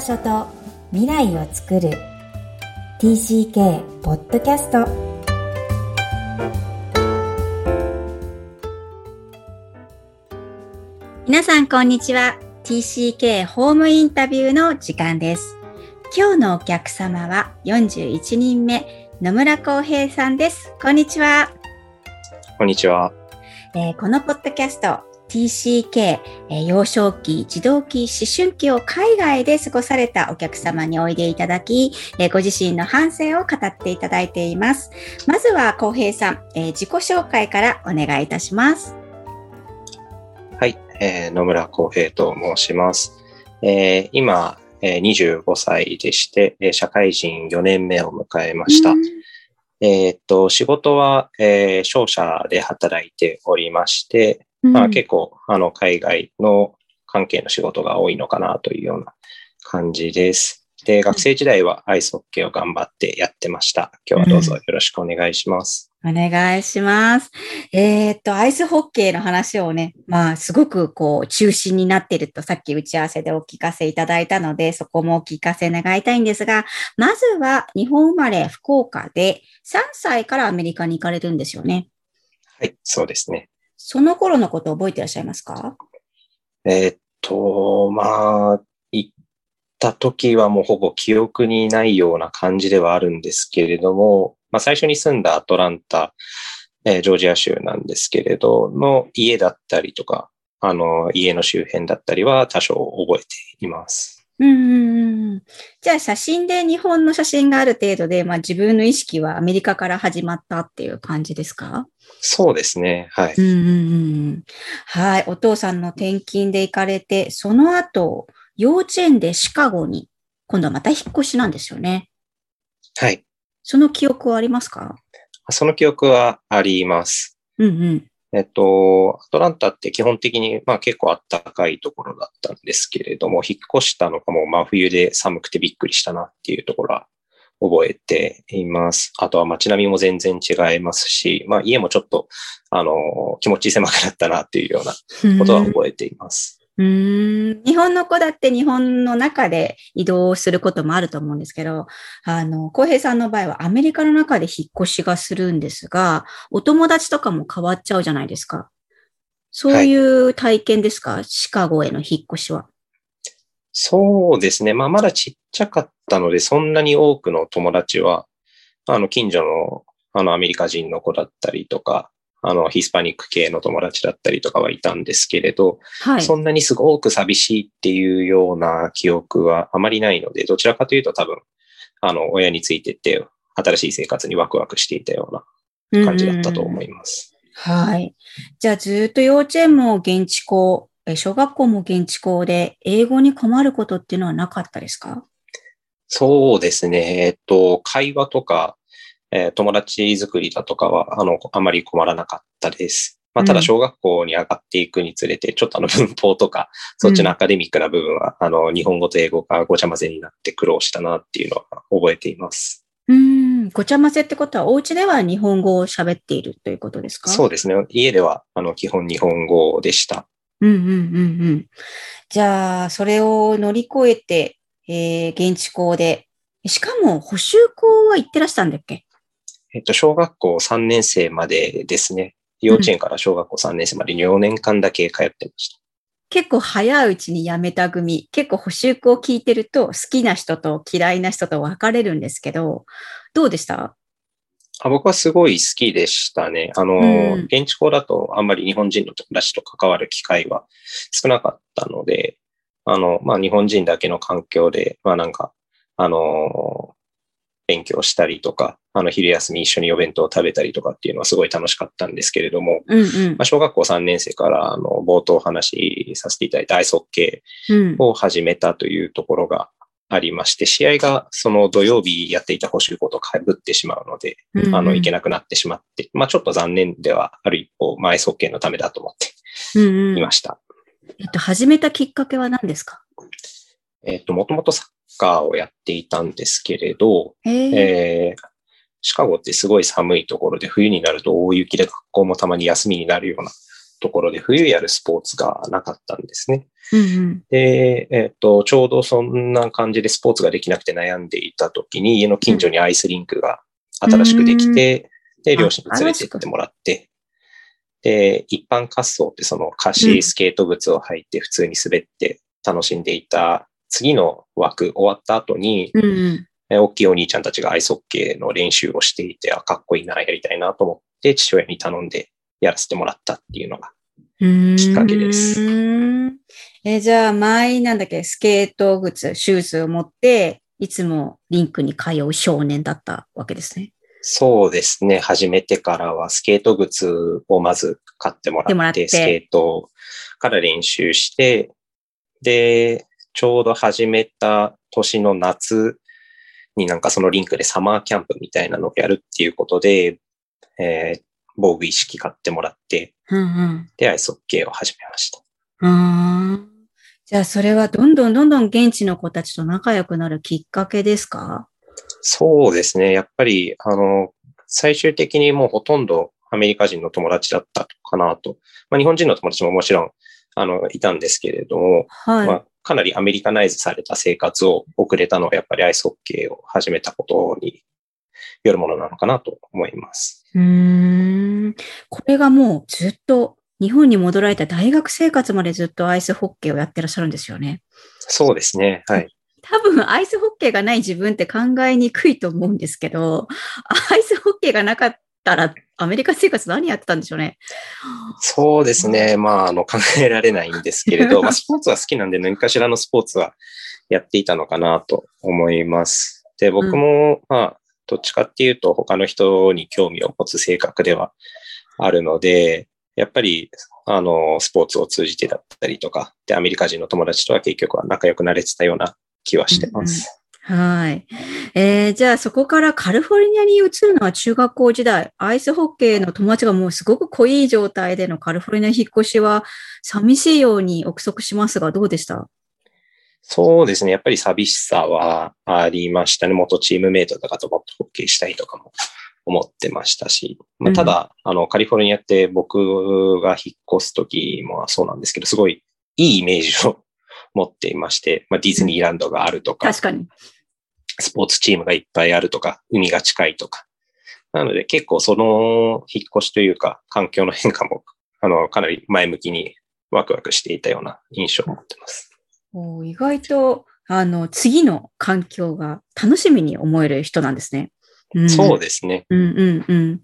場所と未来を作る。TCK ポッドキャスト皆さんこんにちは。TCK ホームインタビューの時間です。今日のお客様は41人目野村康平さんです。こんにちは。こんにちは、えー、このポッドキャスト TCK、えー、幼少期、児童期、思春期を海外で過ごされたお客様においでいただき、えー、ご自身の反省を語っていただいています。まずは、浩平さん、えー、自己紹介からお願いいたします。はい、えー、野村浩平と申します。えー、今、えー、25歳でして、えー、社会人4年目を迎えました。えっと、仕事は、えー、商社で働いておりまして、まあ、結構、あの、海外の関係の仕事が多いのかなというような感じです。で、学生時代はアイスホッケーを頑張ってやってました。今日はどうぞよろしくお願いします。お願いします。えー、っと、アイスホッケーの話をね、まあ、すごくこう、中心になっていると、さっき打ち合わせでお聞かせいただいたので、そこもお聞かせ願いたいんですが、まずは日本生まれ福岡で3歳からアメリカに行かれるんですよね。はい、そうですね。その頃のこと覚えてらっしゃいますか？えー、っと、まあ、行った時はもうほぼ記憶にないような感じではあるんですけれども、まあ最初に住んだアトランタ、えー、ジョージア州なんですけれど、の家だったりとか、あの、家の周辺だったりは多少覚えています。うん。じゃあ写真で日本の写真がある程度で、まあ自分の意識はアメリカから始まったっていう感じですか？そうですね。はい。うんうんはい。お父さんの転勤で行かれて、その後、幼稚園でシカゴに、今度はまた引っ越しなんですよね。はい。その記憶はありますか？その記憶はあります。うんうん。えっと、アトランタって基本的に、まあ結構暖かいところだったんですけれども、引っ越したのがもう真冬で寒くてびっくりしたなっていうところは覚えています。あとは街並みも全然違いますし、まあ家もちょっと、あの、気持ち狭くなったなっていうようなことは覚えています。うん日本の子だって日本の中で移動することもあると思うんですけど、あの、浩平さんの場合はアメリカの中で引っ越しがするんですが、お友達とかも変わっちゃうじゃないですか。そういう体験ですか、はい、シカゴへの引っ越しは。そうですね。まあ、まだちっちゃかったので、そんなに多くの友達は、あの、近所の、あの、アメリカ人の子だったりとか、あの、ヒスパニック系の友達だったりとかはいたんですけれど、はい、そんなにすごく寂しいっていうような記憶はあまりないので、どちらかというと多分、あの、親についてって、新しい生活にワクワクしていたような感じだったと思います。はい。じゃあずっと幼稚園も現地校、小学校も現地校で、英語に困ることっていうのはなかったですか？そうですね。えっと、会話とか、えー、友達作りだとかは、あの、あまり困らなかったです。まあ、ただ小学校に上がっていくにつれて、ちょっとあの 文法とか、そっちのアカデミックな部分は、うん、あの、日本語と英語がごちゃ混ぜになって苦労したなっていうのは覚えています。うん、ごちゃ混ぜってことは、お家では日本語を喋っているということですか？そうですね。家では、あの、基本日本語でした。うんうんうんうん。じゃあ、それを乗り越えて、えー、現地校で、しかも補習校は行ってらしたんだっけ？えっと、小学校3年生までですね。幼稚園から小学校3年生まで4年間だけ通ってました。結構早いうちに辞めた組、結構補習校を聞いてると好きな人と嫌いな人と分かれるんですけど、どうでした？あ僕はすごい好きでしたね。あの、うん、現地校だとあんまり日本人の友達と関わる機会は少なかったので、あの、まあ、日本人だけの環境で、まあ、なんか、あの、勉強したりとか、あの、昼休み一緒にお弁当を食べたりとかっていうのはすごい楽しかったんですけれども、うんうん、まあ、小学校3年生から、あの、冒頭お話しさせていただいたアイスホッケーを始めたというところがありまして、試合がその土曜日やっていた補習校と被ってしまうので、うんうん、あの、行けなくなってしまって、まあ、ちょっと残念ではある一方、まあ、アイスホッケーのためだと思っていました。うんうん、えっと、始めたきっかけは何ですか？えっと、もともとサッカーをやっていたんですけれど、えー、シカゴってすごい寒いところで冬になると大雪で学校もたまに休みになるようなところで冬やるスポーツがなかったんですね。うんうん、で、えっ、ー、と、ちょうどそんな感じでスポーツができなくて悩んでいた時に、家の近所にアイスリンクが新しくできて、で、両親に連れて行ってもらって、で、一般滑走ってその貸しスケート靴を履いて普通に滑って楽しんでいた次の枠終わった後に、うんうん大きいお兄ちゃんたちがアイスホッケーの練習をしていて、あ、かっこいいな、やりたいなと思って父親に頼んでやらせてもらったっていうのがきっかけです。えじゃあ、前なんだっけ、スケート靴、シューズを持って、いつもリンクに通う少年だったわけですね。そうですね。始めてからはスケート靴をまず買ってもらって、もってスケートから練習して、で、ちょうど始めた年の夏になんかそのリンクでサマーキャンプみたいなのをやるっていうことで、えー、防具意識買ってもらって、うんうん、で、アイスホッケーを始めました。うんじゃあ、それはどんどんどんどん現地の子たちと仲良くなるきっかけですか？そうですね。やっぱり、あの、最終的にもうほとんどアメリカ人の友達だったかなと。まあ、日本人の友達ももちろん、あの、いたんですけれども、はい、まあ、かなりアメリカナイズされた生活を送れたのは、やっぱりアイスホッケーを始めたことによるものなのかなと思います。うん。これがもうずっと日本に戻られた大学生活までずっとアイスホッケーをやってらっしゃるんですよね。そうですね。はい。多分アイスホッケーがない自分って考えにくいと思うんですけど、アイスホッケーがなかったらアメリカ生活何やってたんでしょうね。そうですね。まあ、あの、考えられないんですけれど、まあ、スポーツは好きなんで何かしらのスポーツはやっていたのかなと思います。で、僕も、うん、まあ、どっちかっていうと他の人に興味を持つ性格ではあるので、やっぱり、あの、スポーツを通じてだったりとか、で、アメリカ人の友達とは結局は仲良くなれてたような気はしてます。うんうん、はい。えー、じゃあそこからカリフォルニアに移るのは中学校時代、アイスホッケーの友達がもうすごく濃い状態でのカリフォルニア引っ越しは寂しいように憶測しますが、どうでした？そうですね。やっぱり寂しさはありましたね。元チームメイトとかともっとホッケーしたいとかも思ってましたし。まあ、ただ、うん、あの、カリフォルニアって僕が引っ越す時もそうなんですけど、すごいいいイメージを持っていまして、まあ、ディズニーランドがあるとか、確かに。スポーツチームがいっぱいあるとか、海が近いとか。なので結構その引っ越しというか、環境の変化も、あの、かなり前向きにワクワクしていたような印象を持ってます。お意外と、あの、次の環境が楽しみに思える人なんですね。うん、そうですね。うんうんうん。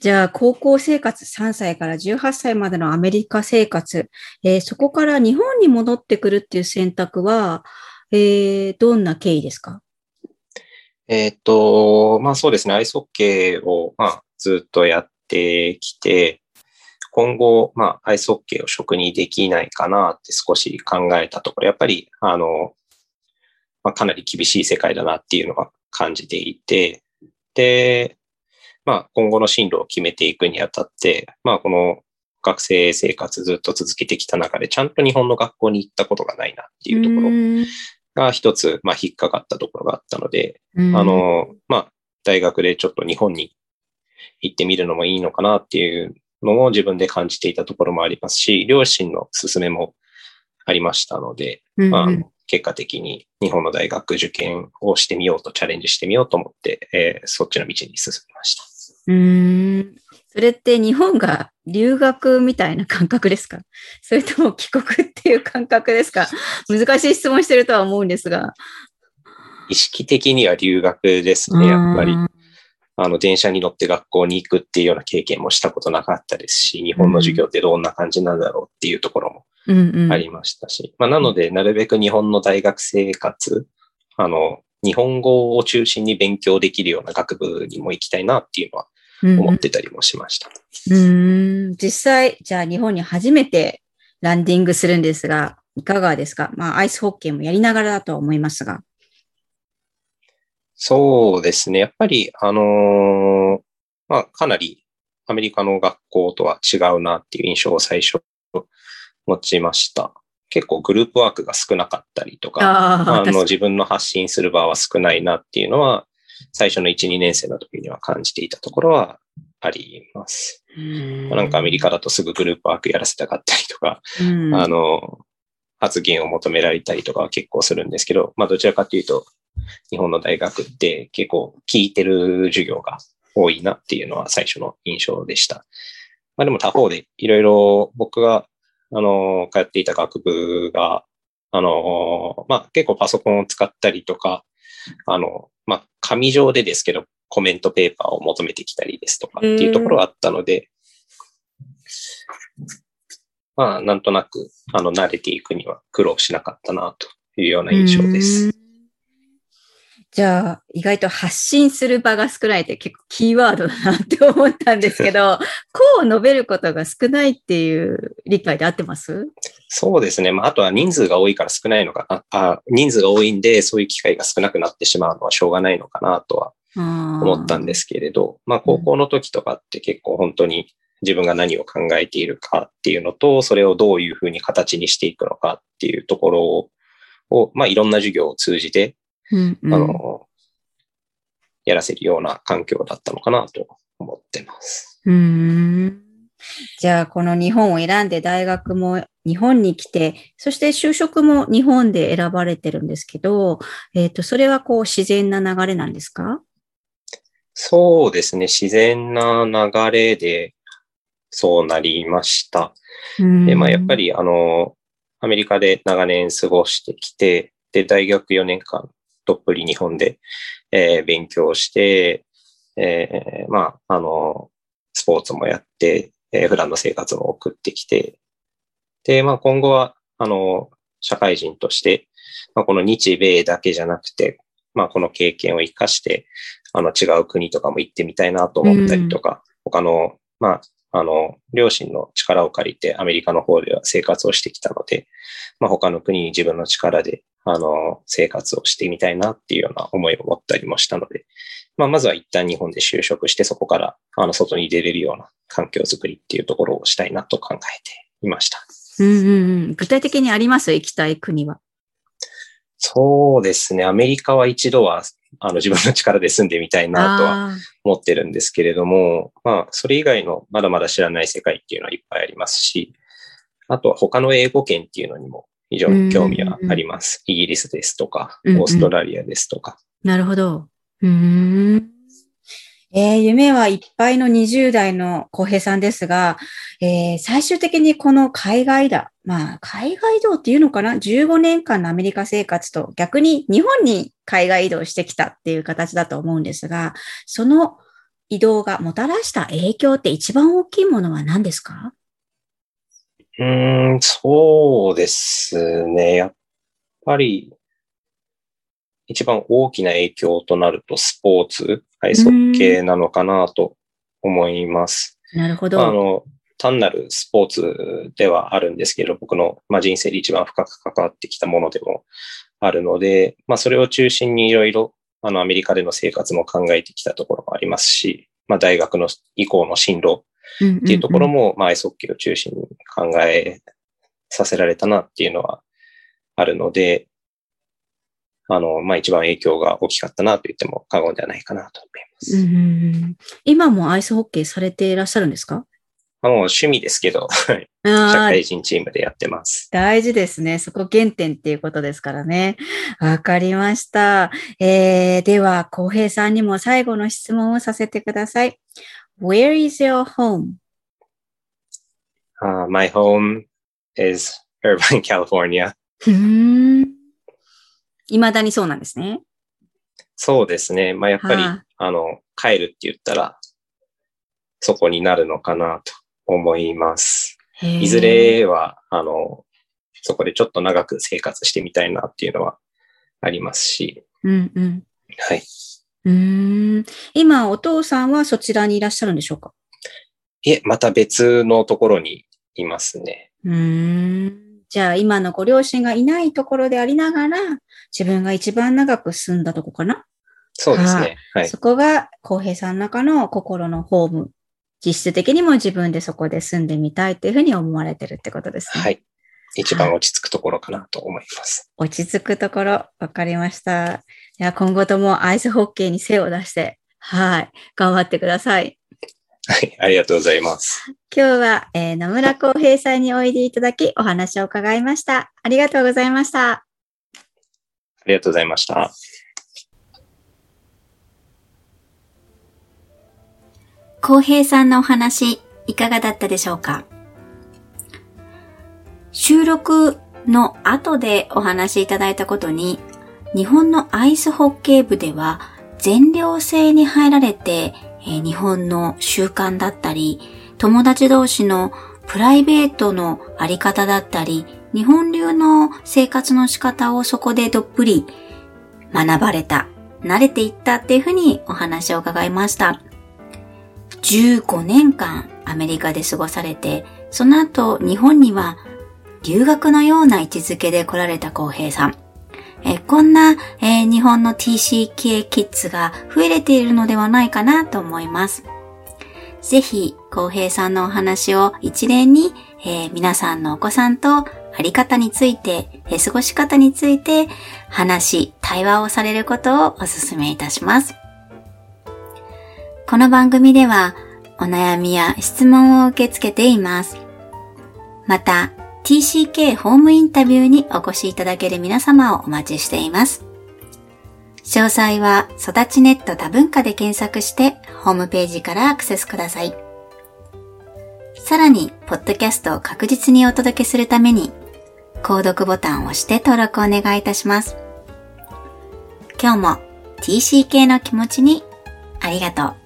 じゃあ、高校生活3歳から18歳までのアメリカ生活、えー、そこから日本に戻ってくるっていう選択は、えー、どんな経緯ですか？えっ、と、まあそうですね、アイスホッケーを、まあ、ずっとやってきて、今後、まあ、アイスホッケーを職にできないかなって少し考えたところ、やっぱり、あの、まあ、かなり厳しい世界だなっていうのは感じていて、で、まあ、今後の進路を決めていくにあたって、まあ、この学生生活ずっと続けてきた中で、ちゃんと日本の学校に行ったことがないなっていうところが一つ、まあ、引っかかったところがあったので、あの、まあ、大学でちょっと日本に行ってみるのもいいのかなっていうのを自分で感じていたところもありますし、両親の勧めもありましたので、うんまあ、結果的に日本の大学受験をしてみようとチャレンジしてみようと思って、えー、そっちの道に進みました。うん。それって日本が留学みたいな感覚ですか？それとも帰国っていう感覚ですか？難しい質問してるとは思うんですが。意識的には留学ですね、やっぱり。あの、電車に乗って学校に行くっていうような経験もしたことなかったですし、日本の授業ってどんな感じなんだろうっていうところもありましたし、まあ、なので、なるべく日本の大学生活、あの、日本語を中心に勉強できるような学部にも行きたいなっていうのは思ってたりもしました。うん、ん、実際、じゃあ日本に初めてランディングするんですが、いかがですか？まあ、アイスホッケーもやりながらだとは思いますが。そうですね。やっぱり、あのー、まあ、かなりアメリカの学校とは違うなっていう印象を最初持ちました。結構グループワークが少なかったりとか、あの自分の発信する場は少ないなっていうのは、最初の1、2年生の時には感じていたところはあります。なんかアメリカだとすぐグループワークやらせたかったりとか、うん、あの、発言を求められたりとかは結構するんですけど、まあどちらかというと、日本の大学って結構聞いてる授業が多いなっていうのは最初の印象でした。まあでも他方でいろいろ僕が、あの、通っていた学部が、あの、まあ結構パソコンを使ったりとか、あの、まあ紙上でですけど、コメントペーパーを求めてきたりですとかっていうところがあったので、まあなんとなく、あの、慣れていくには苦労しなかったなというような印象です。じゃあ、意外と発信する場が少ないって結構キーワードだなって思ったんですけど、こう述べることが少ないっていう理解で合ってます？そうですね。まあ、あとは人数が多いから少ないのかな。あ人数が多いんで、そういう機会が少なくなってしまうのはしょうがないのかなとは思ったんですけれど、まあ、高校の時とかって結構本当に自分が何を考えているかっていうのと、それをどういうふうに形にしていくのかっていうところを、をまあ、いろんな授業を通じて、うんうん、あの、やらせるような環境だったのかなと思ってます。うん。じゃあ、この日本を選んで大学も日本に来て、そして就職も日本で選ばれてるんですけど、えっ、ー、と、それはこう自然な流れなんですか？そうですね。自然な流れでそうなりました。で、まあ、やっぱり、あの、アメリカで長年過ごしてきて、で、大学4年間、どっぷり日本で、えー、勉強して、えー、まあ、あの、スポーツもやって、えー、普段の生活も送ってきて、で、まあ、今後は、あの、社会人として、まあ、この日米だけじゃなくて、まあ、この経験を活かして、あの、違う国とかも行ってみたいなと思ったりとか、うん、他の、まあ、あの、両親の力を借りてアメリカの方では生活をしてきたので、まあ、他の国に自分の力で、あの、生活をしてみたいなっていうような思いを持ったりもしたので、まあ、まずは一旦日本で就職して、そこから、あの、外に出れるような環境づくりっていうところをしたいなと考えていました。うんうんうん、具体的にあります？行きたい国は。そうですね。アメリカは一度は、あの、自分の力で住んでみたいなとは思ってるんですけれども、まあ、それ以外のまだまだ知らない世界っていうのはいっぱいありますし、あとは他の英語圏っていうのにも非常に興味はあります。イギリスですとか、オーストラリアですとか。なるほど。うんえー、夢はいっぱいの20代の浩平さんですが、えー、最終的にこの海外だ。まあ、海外移動っていうのかな ?15 年間のアメリカ生活と逆に日本に海外移動してきたっていう形だと思うんですが、その移動がもたらした影響って一番大きいものは何ですか？うん、そうですね。やっぱり、一番大きな影響となるとスポーツ、アイスホッケーなのかなと思います。なるほど。あの、単なるスポーツではあるんですけど、僕の、まあ、人生で一番深く関わってきたものでもあるので、まあ、それを中心にいろいろ、あの、アメリカでの生活も考えてきたところもありますし、まあ、大学の以降の進路っていうところも、まあ、アイスホッケーを中心に考えさせられたなっていうのはあるので、あの、まあ、一番影響が大きかったなと言っても過言ではないかなと思います。うん今もアイスホッケーされていらっしゃるんですか？あの、趣味ですけど、社会人チームでやってます。大事ですね。そこ原点っていうことですからね。わかりました。えー、では、浩平さんにも最後の質問をさせてください。Where is your home? Uh, my home is Irvine, California. いまだにそうなんですね。そうですね。まあ、やっぱり、はあの、帰るって言ったら、そこになるのかなと思います。いずれは、あの、そこでちょっと長く生活してみたいなっていうのはありますし、うんうん。はい。うーん今、お父さんはそちらにいらっしゃるんでしょうか？いえ、また別のところにいますね。うーんじゃあ、今のご両親がいないところでありながら、自分が一番長く住んだとこかな、そうですね。はい。そこが、浩平さんの中の心のホーム。実質的にも自分でそこで住んでみたいというふうに思われてるってことですね。はい。一番落ち着くところかなと思います。落ち着くところ、わかりました。では今後ともアイスホッケーに背を出して、はい、頑張ってください。はい、ありがとうございます。今日は、えー、野村康平さんにおいでいただきお話を伺いました。ありがとうございました。ありがとうございました。康平さんのお話、いかがだったでしょうか？収録の後でお話しいただいたことに、日本のアイスホッケー部では全寮制に入られて、え、日本の習慣だったり、友達同士のプライベートのあり方だったり、日本流の生活の仕方をそこでどっぷり学ばれた、慣れていったっていうふうにお話を伺いました。15年間アメリカで過ごされて、その後日本には留学のような位置づけで来られた浩平さん。えこんな、え、日本の TCK キッズが増えれているのではないかなと思います。ぜひ、浩平さんのお話を一連に、えー、皆さんのお子さんとあり方について、え、過ごし方について話、対話をされることをお勧めいたします。この番組では、お悩みや質問を受け付けています。また、TCK ホームインタビューにお越しいただける皆様をお待ちしています。詳細は育ちネット多文化で検索してホームページからアクセスください。さらに、ポッドキャストを確実にお届けするために、購読ボタンを押して登録お願いいたします。今日も TCK の気持ちにありがとう。